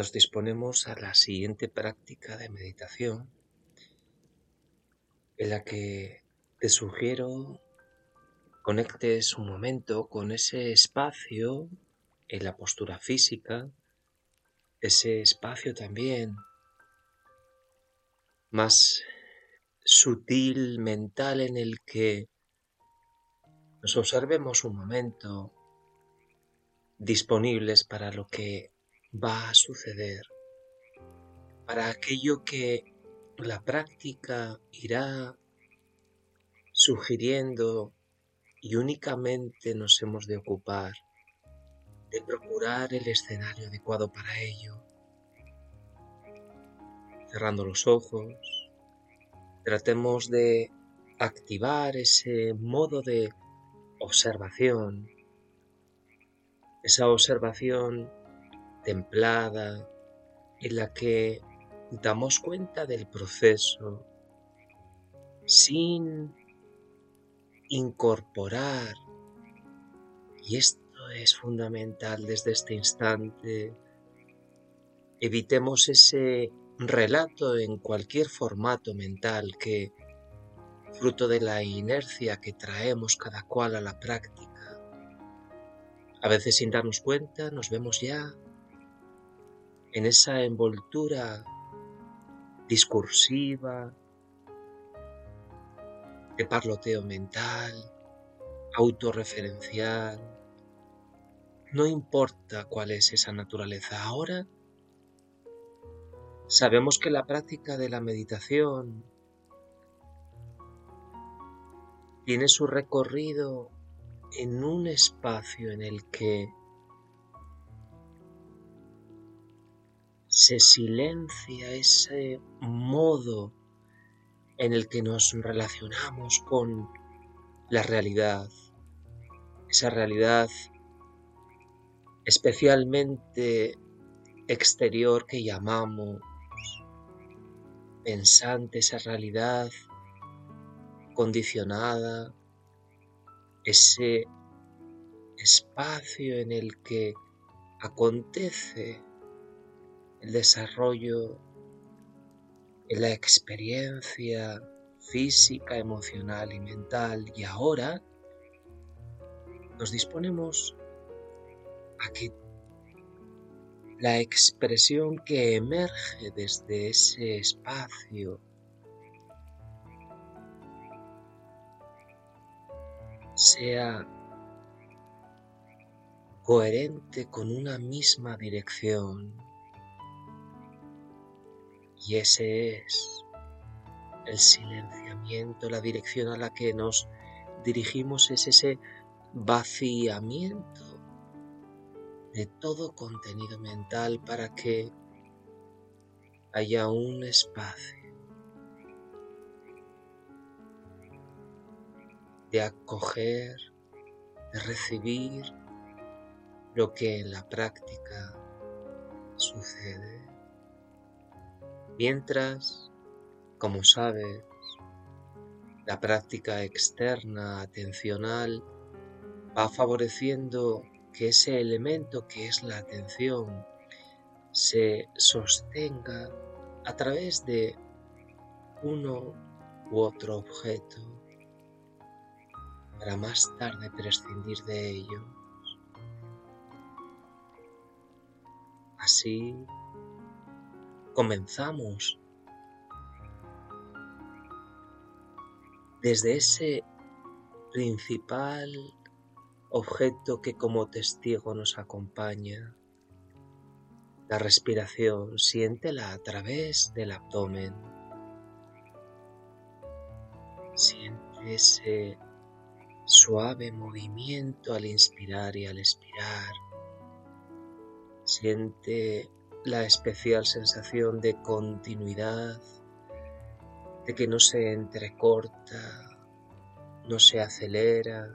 Nos disponemos a la siguiente práctica de meditación en la que te sugiero conectes un momento con ese espacio en la postura física, ese espacio también más sutil mental en el que nos observemos un momento disponibles para lo que va a suceder, para aquello que la práctica irá sugiriendo y únicamente nos hemos de ocupar de procurar el escenario adecuado para ello. Cerrando los ojos, tratemos de activar ese modo de observación, esa observación templada en la que damos cuenta del proceso sin incorporar, y esto es fundamental desde este instante, evitemos ese relato en cualquier formato mental que, fruto de la inercia que traemos cada cual a la práctica, a veces sin darnos cuenta nos vemos ya en esa envoltura discursiva, de parloteo mental, autorreferencial. No importa cuál es esa naturaleza. Ahora sabemos que la práctica de la meditación tiene su recorrido en un espacio en el que se silencia ese modo en el que nos relacionamos con la realidad, esa realidad especialmente exterior que llamamos pensante, esa realidad condicionada, ese espacio en el que acontece el desarrollo la experiencia física, emocional y mental. Y ahora nos disponemos a que la expresión que emerge desde ese espacio sea coherente con una misma dirección y ese es el silenciamiento, la dirección a la que nos dirigimos es ese vaciamiento de todo contenido mental para que haya un espacio de acoger, de recibir lo que en la práctica sucede. Mientras, como sabes, la práctica externa atencional va favoreciendo que ese elemento que es la atención se sostenga a través de uno u otro objeto para más tarde prescindir de ello. Así comenzamos desde ese principal objeto que como testigo nos acompaña, la respiración, siéntela a través del abdomen. Siente ese suave movimiento al inspirar y al expirar. Siente la especial sensación de continuidad, de que no se entrecorta, no se acelera,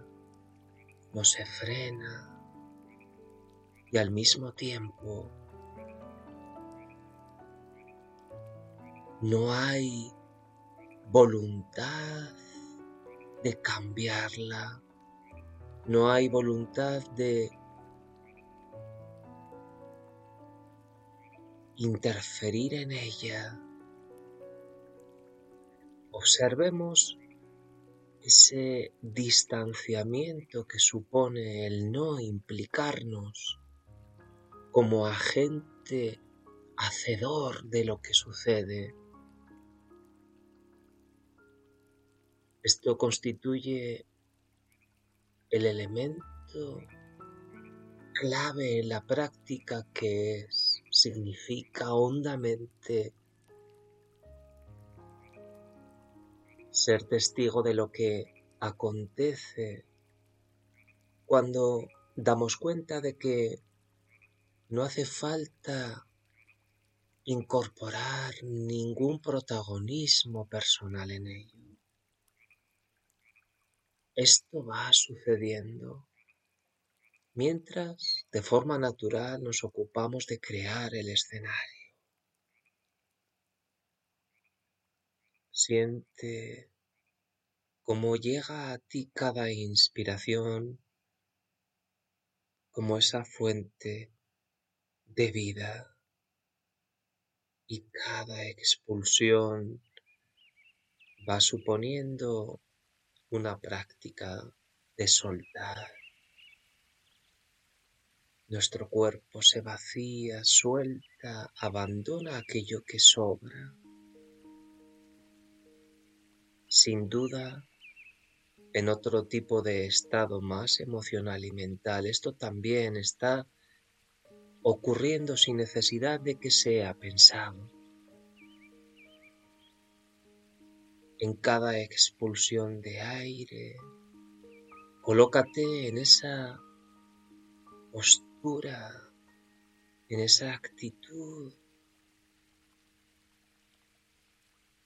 no se frena y al mismo tiempo no hay voluntad de cambiarla, no hay voluntad de interferir en ella. Observemos ese distanciamiento que supone el no implicarnos como agente hacedor de lo que sucede. Esto constituye el elemento clave en la práctica que es, significa hondamente ser testigo de lo que acontece cuando damos cuenta de que no hace falta incorporar ningún protagonismo personal en ello. Esto va sucediendo mientras de forma natural nos ocupamos de crear el escenario. Siente cómo llega a ti cada inspiración como esa fuente de vida y cada expulsión va suponiendo una práctica de soltar. Nuestro cuerpo se vacía, suelta, abandona aquello que sobra. Sin duda, en otro tipo de estado más emocional y mental, esto también está ocurriendo sin necesidad de que sea pensado. en cada expulsión de aire. Colócate en esa postura, en esa actitud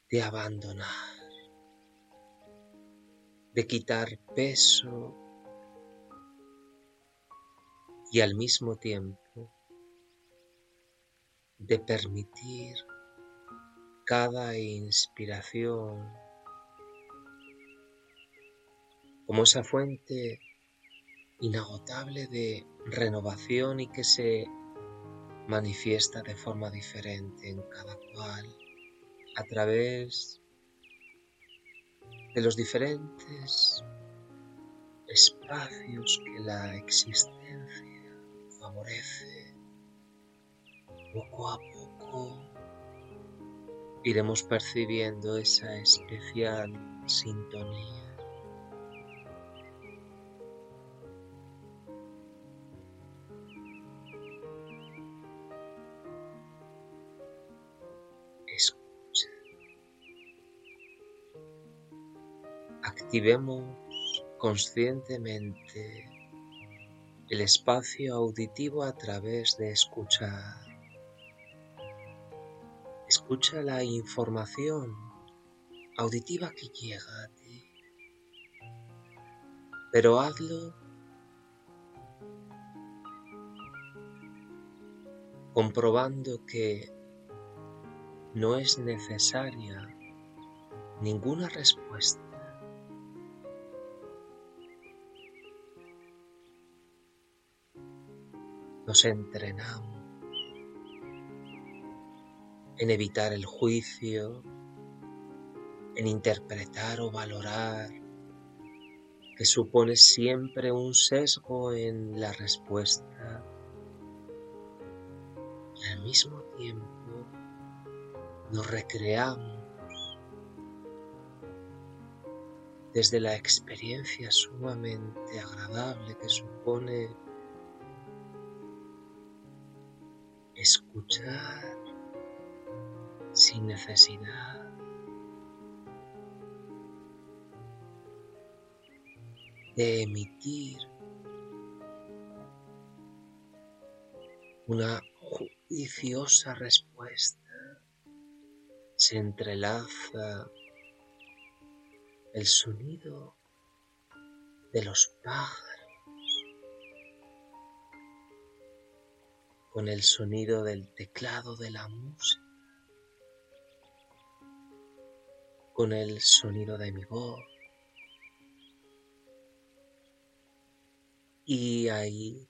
de abandonar, de quitar peso y al mismo tiempo de permitir cada inspiración como esa fuente inagotable de renovación y que se manifiesta de forma diferente en cada cual a través de los diferentes espacios que la existencia favorece poco a poco iremos percibiendo esa especial sintonía. Activemos conscientemente el espacio auditivo a través de escuchar. Escucha la información auditiva que llega a ti, pero hazlo comprobando que no es necesaria ninguna respuesta. Nos entrenamos en evitar el juicio, en interpretar o valorar, que supone siempre un sesgo en la respuesta. Y al mismo tiempo nos recreamos desde la experiencia sumamente agradable que supone escuchar sin necesidad de emitir una juiciosa respuesta. Se entrelaza el sonido de los pájaros con el sonido del teclado de la música, con el sonido de mi voz. Y ahí,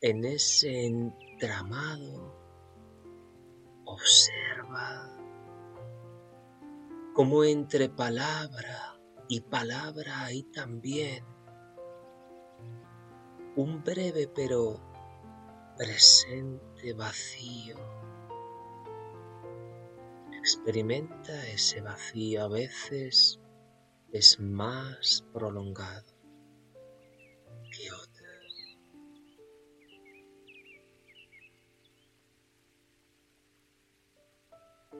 en ese entramado, observa como entre palabra y palabra hay también un breve pero presente vacío. Experimenta ese vacío, a veces es más prolongado que otras.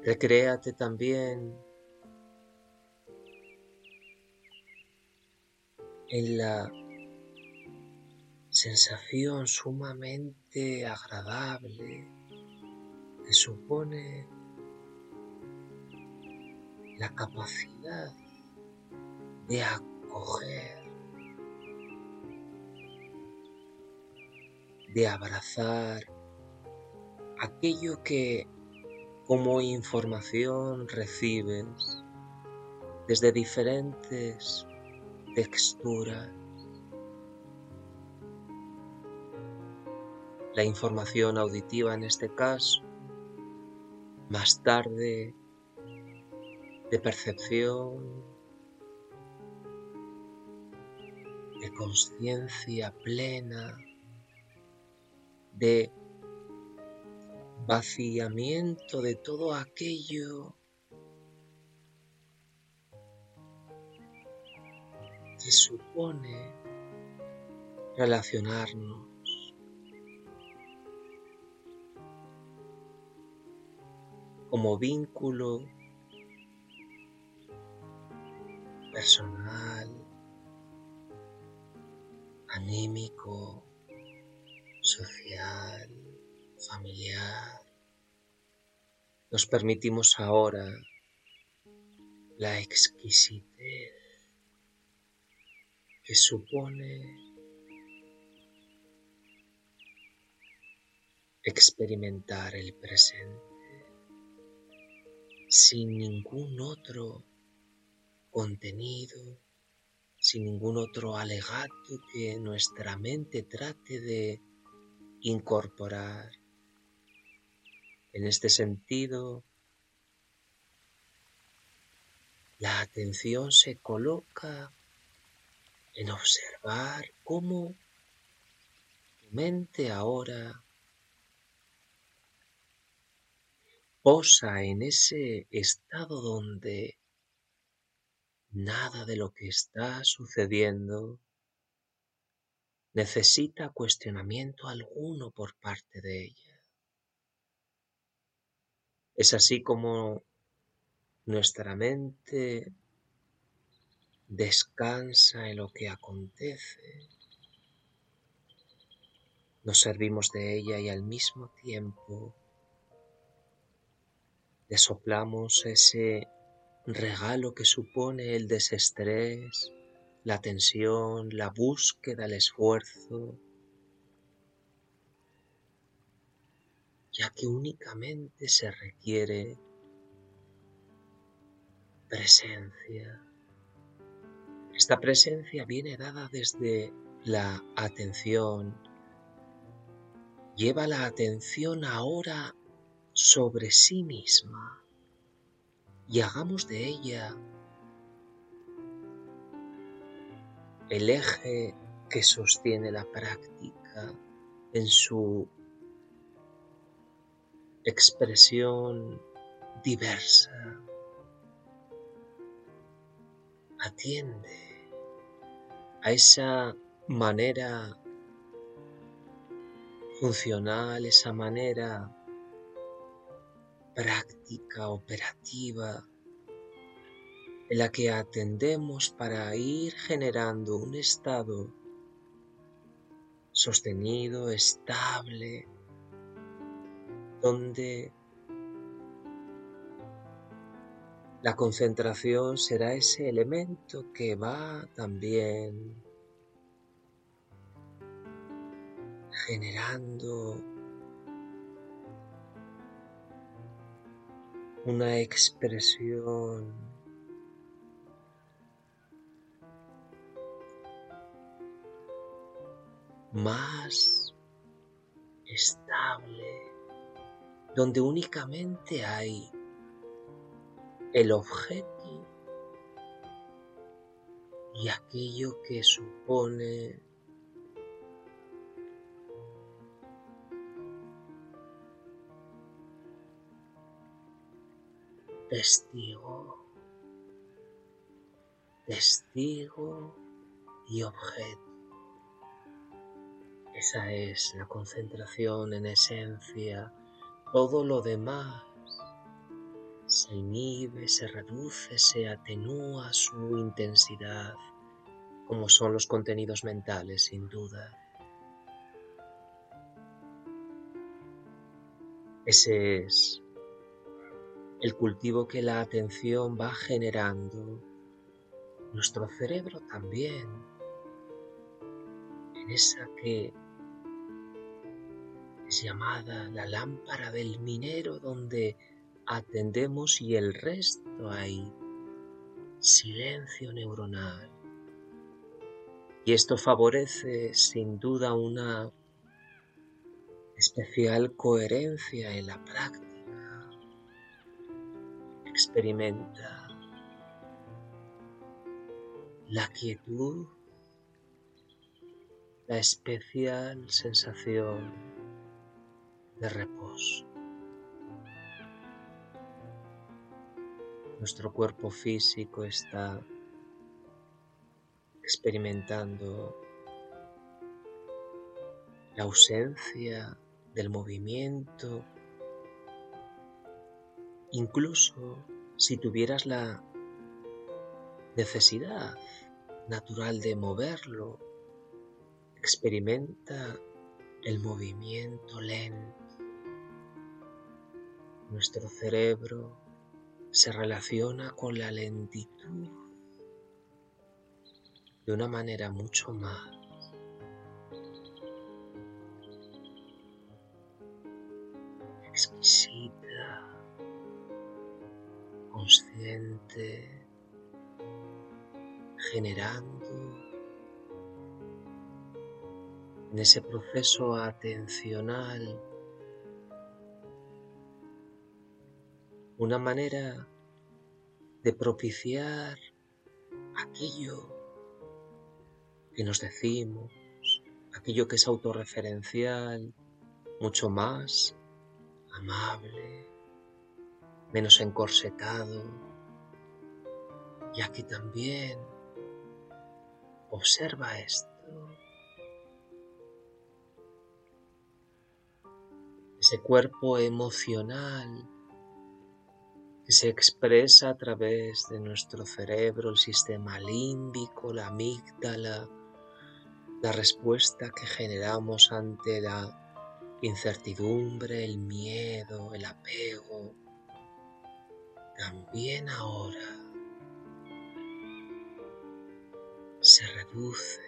Recréate también en la sensación sumamente agradable que supone la capacidad de acoger, de abrazar aquello que como información recibes desde diferentes textura. La información auditiva en este caso, más tarde de percepción, de conciencia plena, de vaciamiento de todo aquello que supone relacionarnos como vínculo personal, anímico, social, familiar. Nos permitimos ahora la exquisitez que supone experimentar el presente sin ningún otro contenido, sin ningún otro alegato que nuestra mente trate de incorporar. En este sentido, la atención se coloca en observar cómo tu mente ahora posa en ese estado donde nada de lo que está sucediendo necesita cuestionamiento alguno por parte de ella. Es así como nuestra mente descansa en lo que acontece. Nos servimos de ella y al mismo tiempo le soplamos ese regalo que supone el desestrés, la tensión, la búsqueda, el esfuerzo, ya que únicamente se requiere presencia esta presencia viene dada desde la atención. Lleva la atención ahora sobre sí misma y hagamos de ella el eje que sostiene la práctica en su expresión diversa. Atiende a esa manera funcional, esa manera práctica, operativa en la que atendemos para ir generando un estado sostenido, estable, donde la concentración será ese elemento que va también generando una expresión. Más estable, donde únicamente hay el objeto y aquello que supone testigo, testigo y objeto. Esa es la concentración en esencia. Todo lo demás se inhibe, se reduce, se atenúa su intensidad, como son los contenidos mentales, sin duda. Ese es el cultivo que la atención va generando, nuestro cerebro también, en esa que es llamada la lámpara del minero donde atendemos y el resto hay silencio neuronal. Y esto favorece sin duda una especial coherencia en la práctica experimenta la quietud, la especial sensación de reposo. Nuestro cuerpo físico está experimentando la ausencia del movimiento Incluso si tuvieras la necesidad natural de moverlo, experimenta el movimiento lento. Nuestro cerebro se relaciona con la lentitud de una manera mucho más exquisita consciente, generando en ese proceso atencional una manera de propiciar aquello que nos decimos, aquello que es autorreferencial, mucho más amable, menos encorsetado. Y aquí también observa esto. Ese cuerpo emocional que se expresa a través de nuestro cerebro, el sistema límbico, la amígdala, la respuesta que generamos ante la incertidumbre, el miedo, el apego, también ahora se reduce,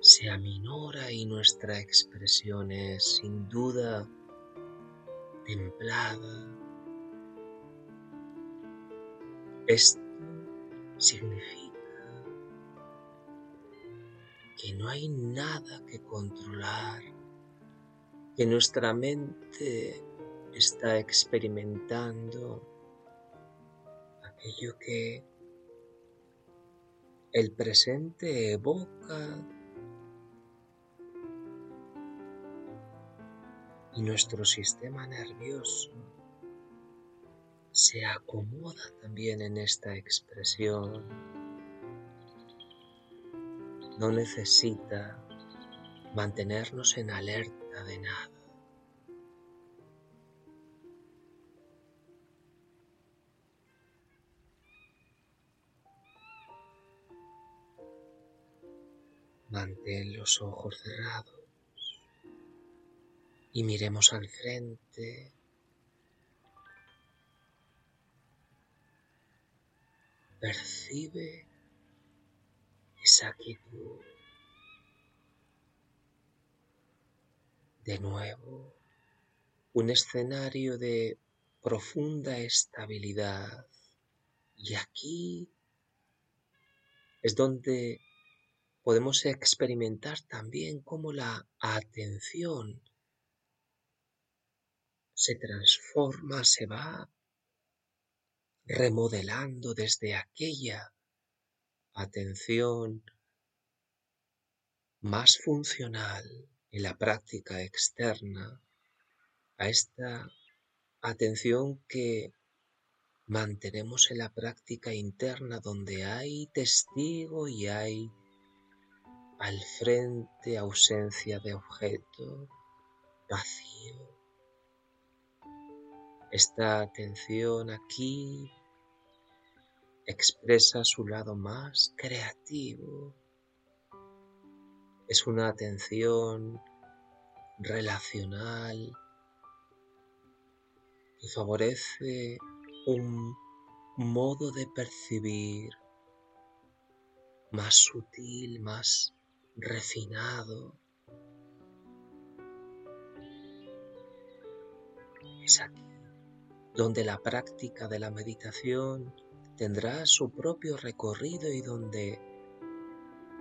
se aminora y nuestra expresión es sin duda templada. Esto significa que no hay nada que controlar, que nuestra mente está experimentando aquello que el presente evoca y nuestro sistema nervioso se acomoda también en esta expresión. No necesita mantenernos en alerta de nada. Mantén los ojos cerrados y miremos al frente. Percibe esa quietud. De nuevo, un escenario de profunda estabilidad. Y aquí es donde podemos experimentar también cómo la atención se transforma, se va remodelando desde aquella atención más funcional en la práctica externa a esta atención que mantenemos en la práctica interna donde hay testigo y hay al frente ausencia de objeto, vacío. Esta atención aquí expresa su lado más creativo. Es una atención relacional que favorece un modo de percibir más sutil, más refinado. Es aquí donde la práctica de la meditación tendrá su propio recorrido y donde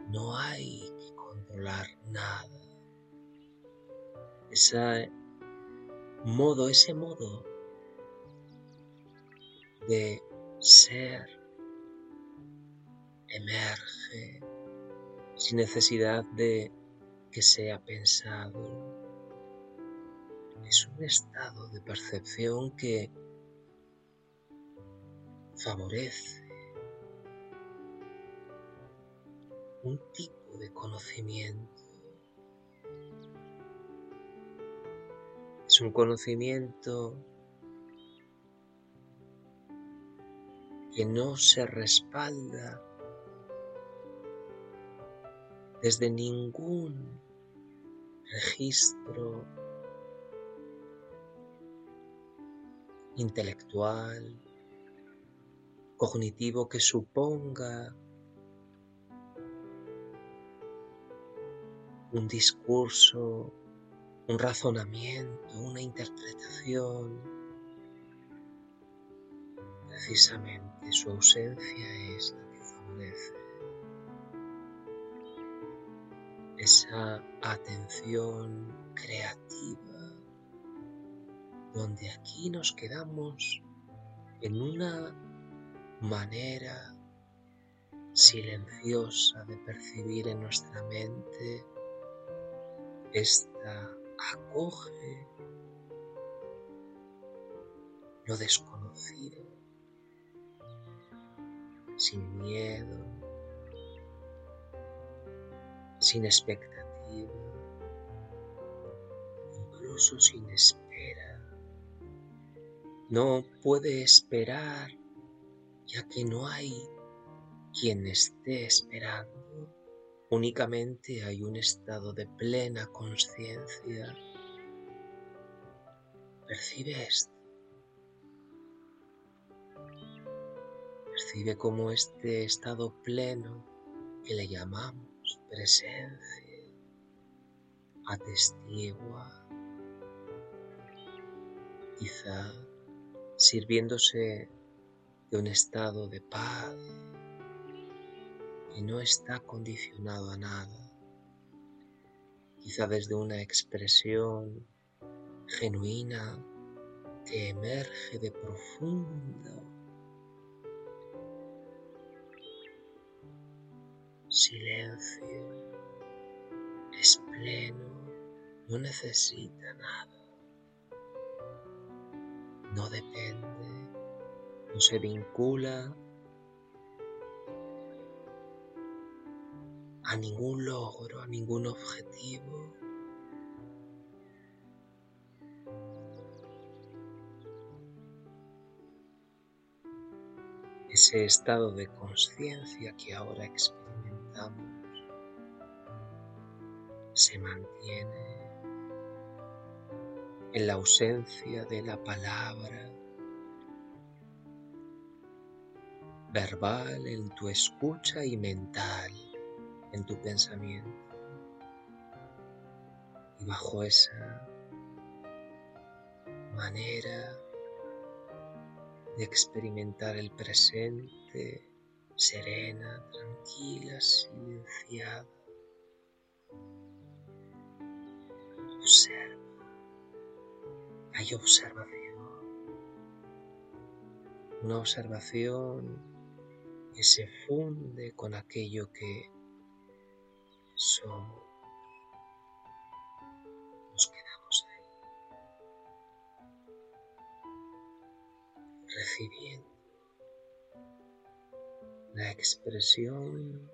no hay que controlar nada. Ese modo, ese modo de ser emerge sin necesidad de que sea pensado. Es un estado de percepción que favorece un tipo de conocimiento. Es un conocimiento que no se respalda desde ningún registro intelectual, cognitivo que suponga un discurso, un razonamiento, una interpretación. Precisamente su ausencia es la que favorece esa atención creativa, donde aquí nos quedamos en una manera silenciosa de percibir en nuestra mente, esta acoge lo desconocido, sin miedo, sin expectativa, incluso sin espera. No puede esperar ya que no hay quien esté esperando, únicamente hay un estado de plena conciencia. Percibe esto. Percibe como este estado pleno que le llamamos presencia atestigua, quizá sirviéndose de un estado de paz que no está condicionado a nada, quizá desde una expresión genuina que emerge de profundo silencio, es pleno, no necesita nada, no depende, no se vincula a ningún logro, a ningún objetivo. Ese estado de conciencia que ahora se mantiene en la ausencia de la palabra verbal en tu escucha y mental en tu pensamiento. Y bajo esa manera de experimentar el presente serena, tranquila, silenciada. Observa. Hay observación. Una observación que se funde con aquello que somos. Expresión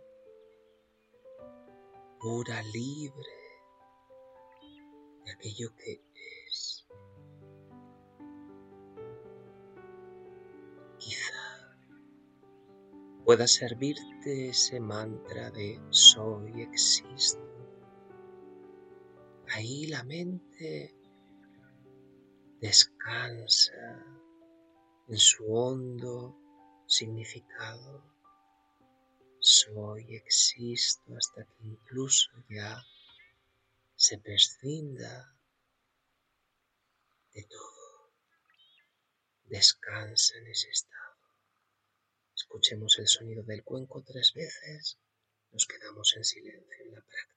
pura, libre de aquello que es. Quizá pueda servirte ese mantra de soy, existo. Ahí la mente descansa en su hondo significado soy, existo, hasta que incluso ya se prescinda de todo. Descansa en ese estado. Escuchemos el sonido del cuenco tres veces. Nos quedamos en silencio en la práctica.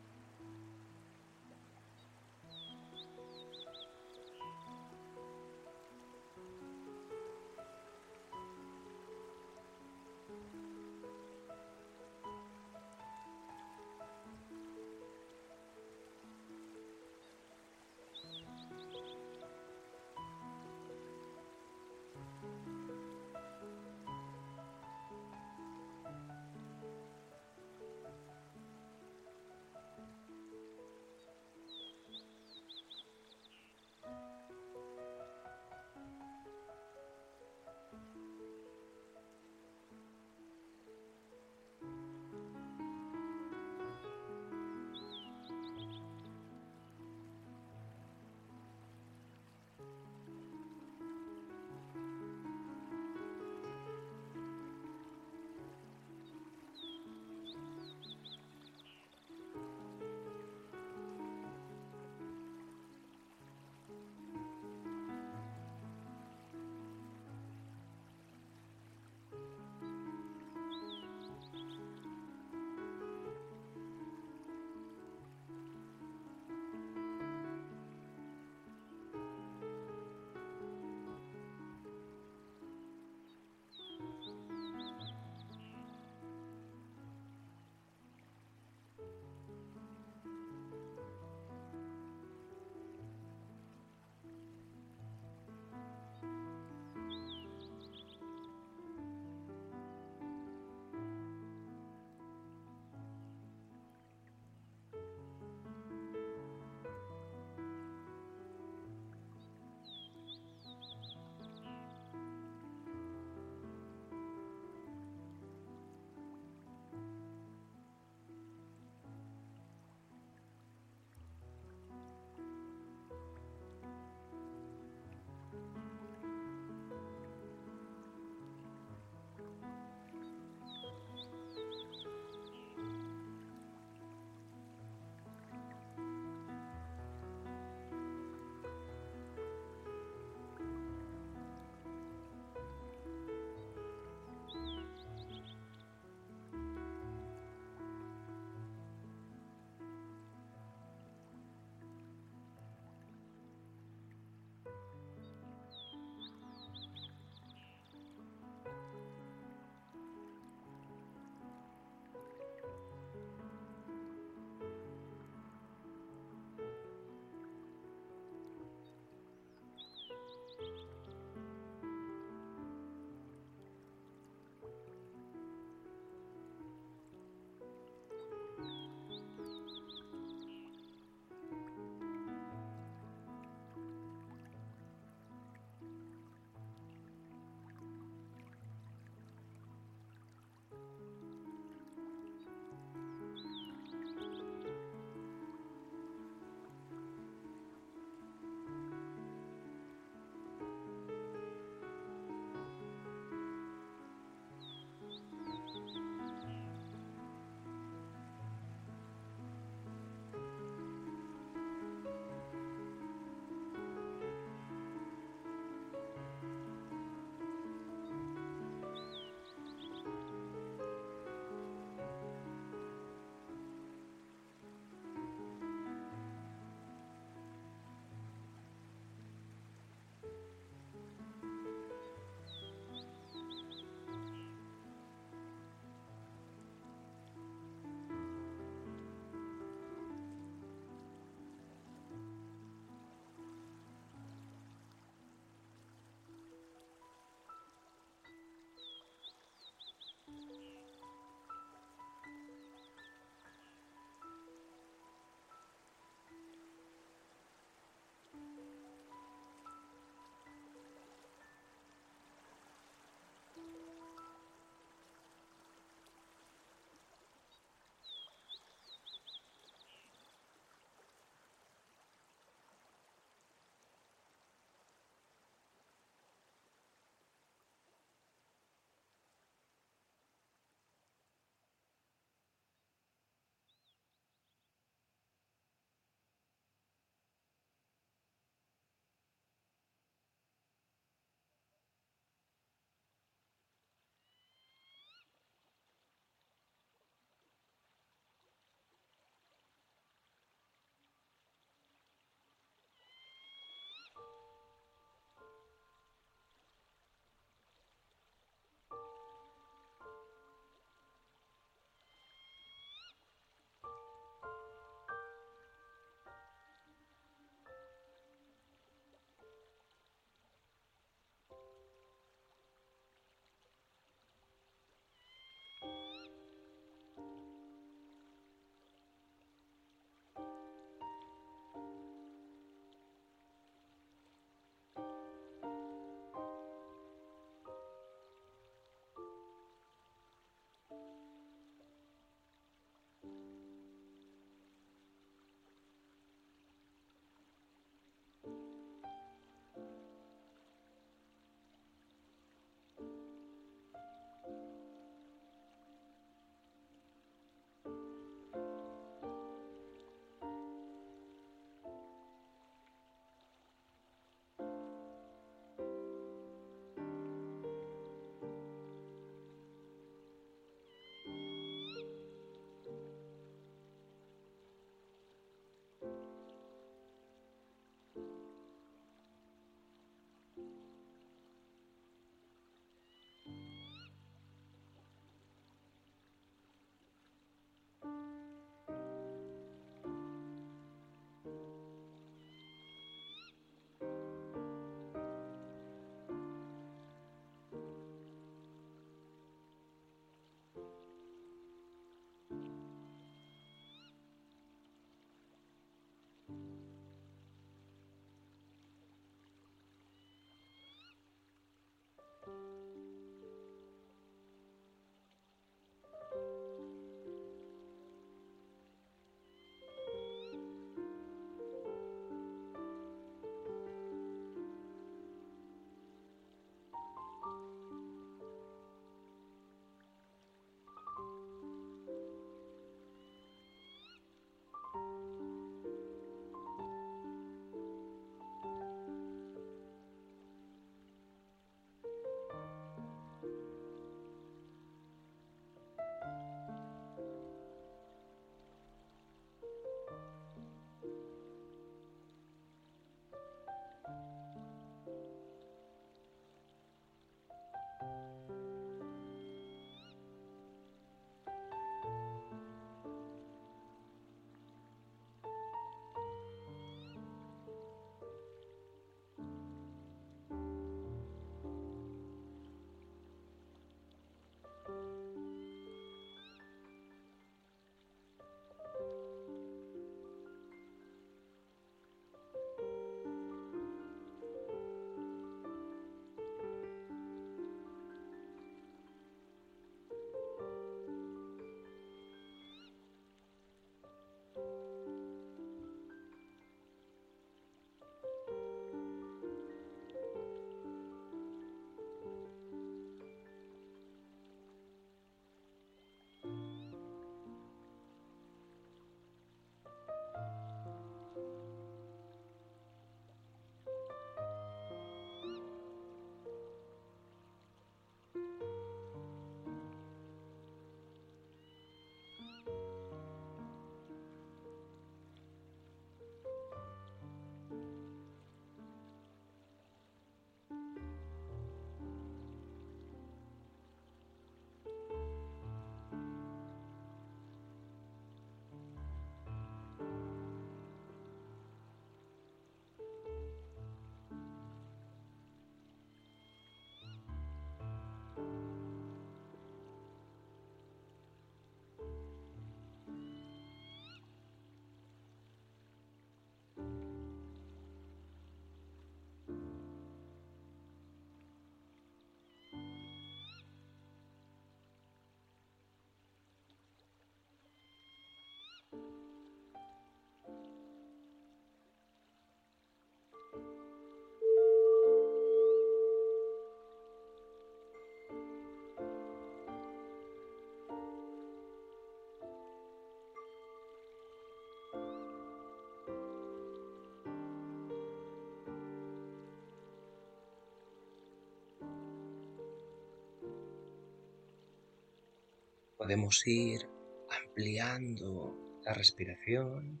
podemos ir ampliando la respiración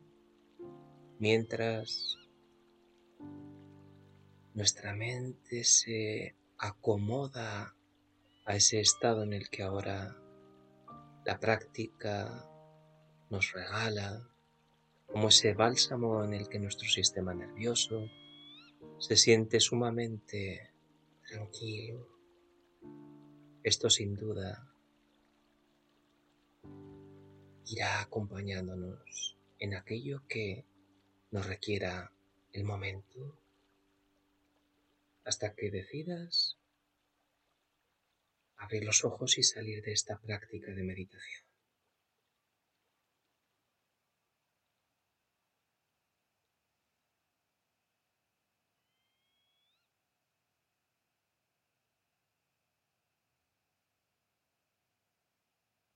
mientras nuestra mente se acomoda a ese estado en el que ahora la práctica nos regala, como ese bálsamo en el que nuestro sistema nervioso se siente sumamente tranquilo. Esto sin duda irá acompañándonos en aquello que nos requiera el momento hasta que decidas abrir los ojos y salir de esta práctica de meditación.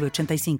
85